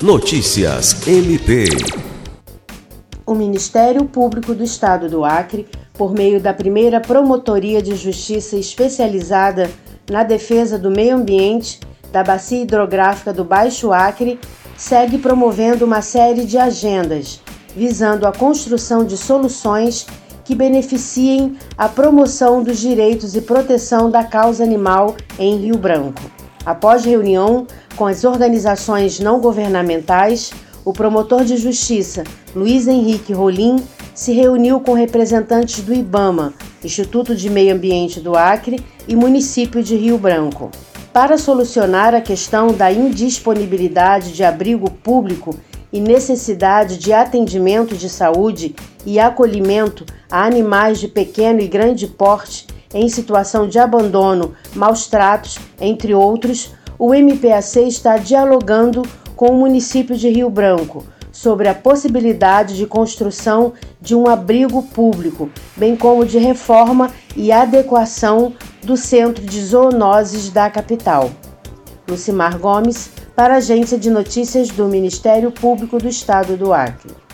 Notícias MP. O Ministério Público do Estado do Acre, por meio da primeira Promotoria de Justiça especializada na defesa do meio ambiente da Bacia Hidrográfica do Baixo Acre, segue promovendo uma série de agendas visando a construção de soluções que beneficiem a promoção dos direitos e proteção da causa animal em Rio Branco. Após reunião com as organizações não governamentais, o promotor de justiça Luiz Henrique Rolim se reuniu com representantes do IBAMA, Instituto de Meio Ambiente do Acre e município de Rio Branco. Para solucionar a questão da indisponibilidade de abrigo público e necessidade de atendimento de saúde e acolhimento a animais de pequeno e grande porte em situação de abandono, maus tratos, entre outros, o MPAC está dialogando com o município de Rio Branco sobre a possibilidade de construção de um abrigo público, bem como de reforma e adequação do centro de zoonoses da capital. Lucimar Gomes, para a Agência de Notícias do Ministério Público do Estado do Acre.